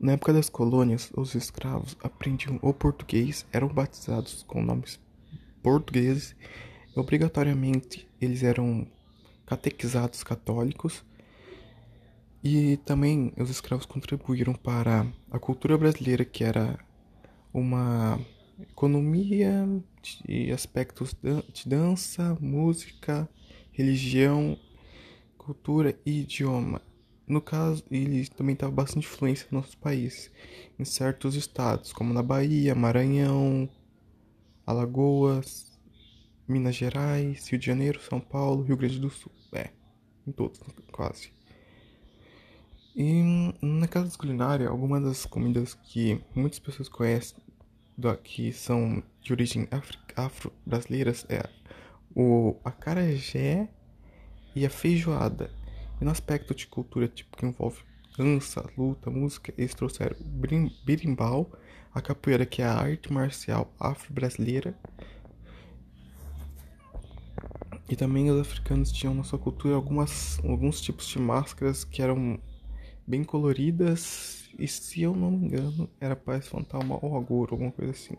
Na época das colônias, os escravos aprendiam o português, eram batizados com nomes portugueses, e obrigatoriamente eles eram catequizados católicos, e também os escravos contribuíram para a cultura brasileira, que era uma economia de aspectos de dança, música, religião, cultura e idioma. No caso, ele também estava bastante influência no nosso país, em certos estados, como na Bahia, Maranhão, Alagoas, Minas Gerais, Rio de Janeiro, São Paulo, Rio Grande do Sul. É, em todos, quase. E na casa culinária, algumas das comidas que muitas pessoas conhecem que são de origem afro-brasileiras é o acarajé e a feijoada. E no aspecto de cultura tipo que envolve dança, luta, música, eles trouxeram o berimbau, a capoeira que é a arte marcial afro-brasileira. E também os africanos tinham na sua cultura algumas, alguns tipos de máscaras que eram bem coloridas e se eu não me engano era para espantar uma ou alguma coisa assim.